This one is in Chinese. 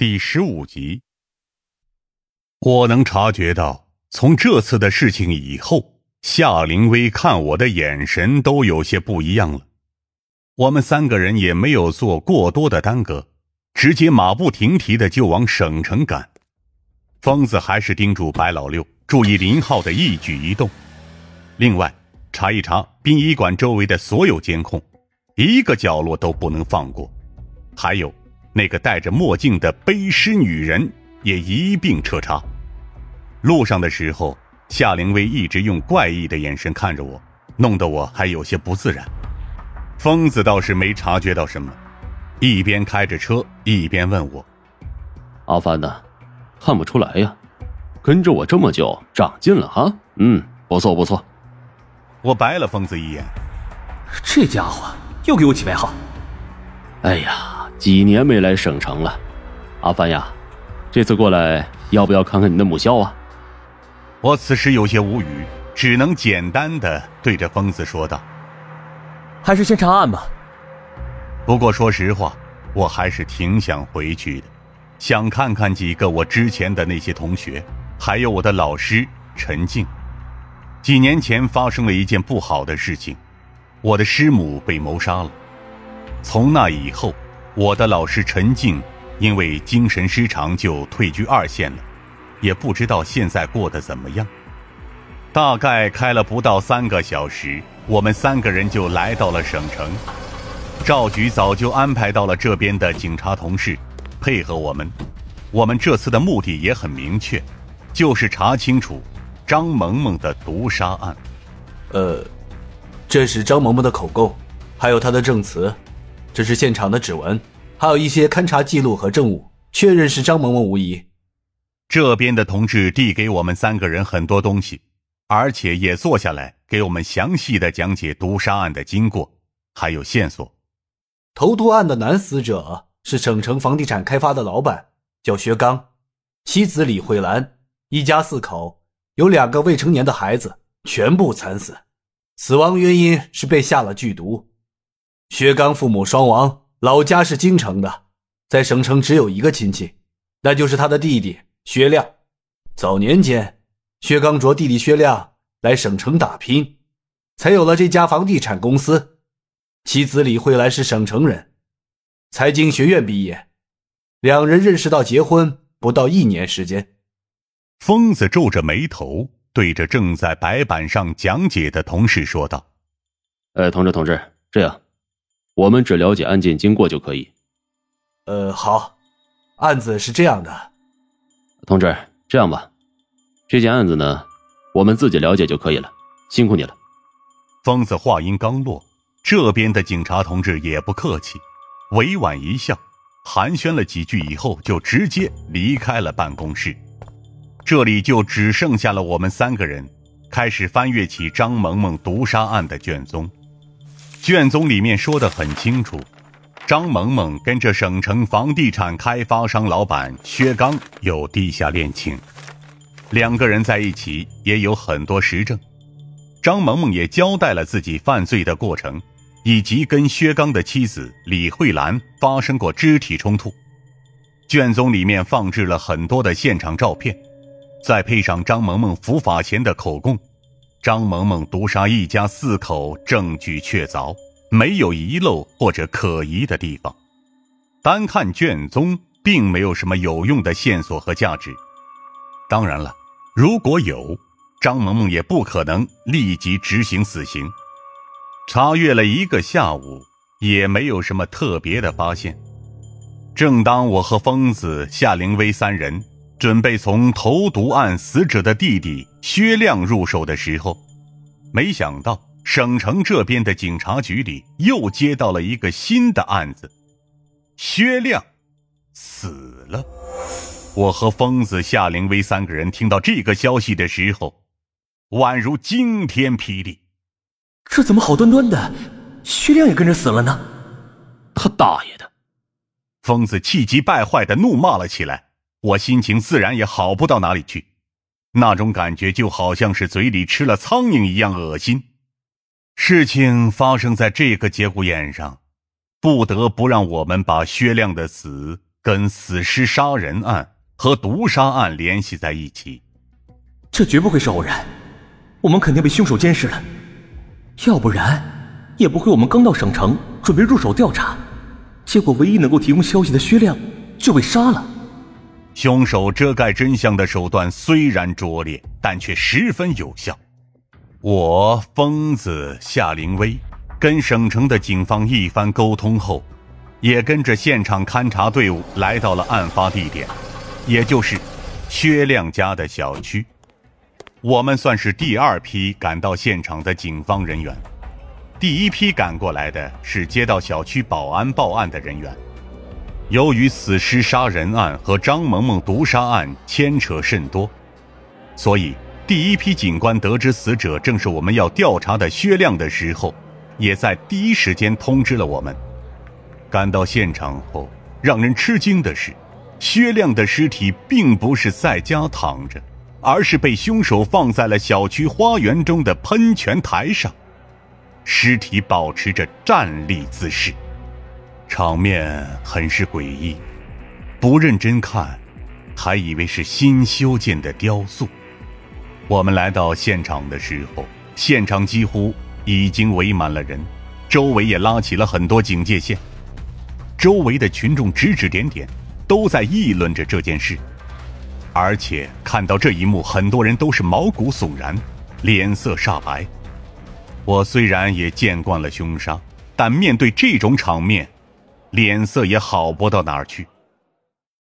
第十五集。我能察觉到，从这次的事情以后，夏灵薇看我的眼神都有些不一样了。我们三个人也没有做过多的耽搁，直接马不停蹄的就往省城赶。疯子还是叮嘱白老六注意林浩的一举一动，另外查一查殡仪馆周围的所有监控，一个角落都不能放过。还有。那个戴着墨镜的背尸女人也一并彻查。路上的时候，夏灵薇一直用怪异的眼神看着我，弄得我还有些不自然。疯子倒是没察觉到什么，一边开着车一边问我：“阿凡呢？看不出来呀，跟着我这么久，长进了哈。嗯，不错不错。”我白了疯子一眼：“这家伙又给我起外号。”哎呀！几年没来省城了，阿凡呀，这次过来要不要看看你的母校啊？我此时有些无语，只能简单的对着疯子说道：“还是先查案吧。”不过说实话，我还是挺想回去的，想看看几个我之前的那些同学，还有我的老师陈静。几年前发生了一件不好的事情，我的师母被谋杀了。从那以后。我的老师陈静，因为精神失常就退居二线了，也不知道现在过得怎么样。大概开了不到三个小时，我们三个人就来到了省城。赵局早就安排到了这边的警察同事，配合我们。我们这次的目的也很明确，就是查清楚张萌萌的毒杀案。呃，这是张萌萌的口供，还有她的证词。这是现场的指纹，还有一些勘查记录和证物，确认是张萌萌无疑。这边的同志递给我们三个人很多东西，而且也坐下来给我们详细的讲解毒杀案的经过，还有线索。投毒案的男死者是省城房地产开发的老板，叫薛刚，妻子李慧兰，一家四口，有两个未成年的孩子，全部惨死，死亡原因是被下了剧毒。薛刚父母双亡，老家是京城的，在省城只有一个亲戚，那就是他的弟弟薛亮。早年间，薛刚着弟弟薛亮来省城打拼，才有了这家房地产公司。妻子李慧兰是省城人，财经学院毕业，两人认识到结婚不到一年时间。疯子皱着眉头，对着正在白板上讲解的同事说道：“呃，同志，同志，这样。”我们只了解案件经过就可以。呃，好，案子是这样的，同志，这样吧，这件案子呢，我们自己了解就可以了，辛苦你了。疯子话音刚落，这边的警察同志也不客气，委婉一笑，寒暄了几句以后，就直接离开了办公室。这里就只剩下了我们三个人，开始翻阅起张萌萌毒杀案的卷宗。卷宗里面说的很清楚，张萌萌跟着省城房地产开发商老板薛刚有地下恋情，两个人在一起也有很多实证。张萌萌也交代了自己犯罪的过程，以及跟薛刚的妻子李慧兰发生过肢体冲突。卷宗里面放置了很多的现场照片，再配上张萌萌伏法前的口供。张萌萌毒杀一家四口，证据确凿，没有遗漏或者可疑的地方。单看卷宗，并没有什么有用的线索和价值。当然了，如果有，张萌萌也不可能立即执行死刑。查阅了一个下午，也没有什么特别的发现。正当我和疯子夏灵薇三人。准备从投毒案死者的弟弟薛亮入手的时候，没想到省城这边的警察局里又接到了一个新的案子，薛亮死了。我和疯子夏凌薇三个人听到这个消息的时候，宛如惊天霹雳。这怎么好端端的，薛亮也跟着死了呢？他大爷的！疯子气急败坏的怒骂了起来。我心情自然也好不到哪里去，那种感觉就好像是嘴里吃了苍蝇一样恶心。事情发生在这个节骨眼上，不得不让我们把薛亮的死跟死尸杀人案和毒杀案联系在一起。这绝不会是偶然，我们肯定被凶手监视了，要不然也不会我们刚到省城准备入手调查，结果唯一能够提供消息的薛亮就被杀了。凶手遮盖真相的手段虽然拙劣，但却十分有效。我疯子夏灵威跟省城的警方一番沟通后，也跟着现场勘查队伍来到了案发地点，也就是薛亮家的小区。我们算是第二批赶到现场的警方人员，第一批赶过来的是接到小区保安报案的人员。由于死尸杀人案和张萌萌毒杀案牵扯甚多，所以第一批警官得知死者正是我们要调查的薛亮的时候，也在第一时间通知了我们。赶到现场后，让人吃惊的是，薛亮的尸体并不是在家躺着，而是被凶手放在了小区花园中的喷泉台上，尸体保持着站立姿势。场面很是诡异，不认真看，还以为是新修建的雕塑。我们来到现场的时候，现场几乎已经围满了人，周围也拉起了很多警戒线。周围的群众指指点点，都在议论着这件事。而且看到这一幕，很多人都是毛骨悚然，脸色煞白。我虽然也见惯了凶杀，但面对这种场面。脸色也好不到哪儿去。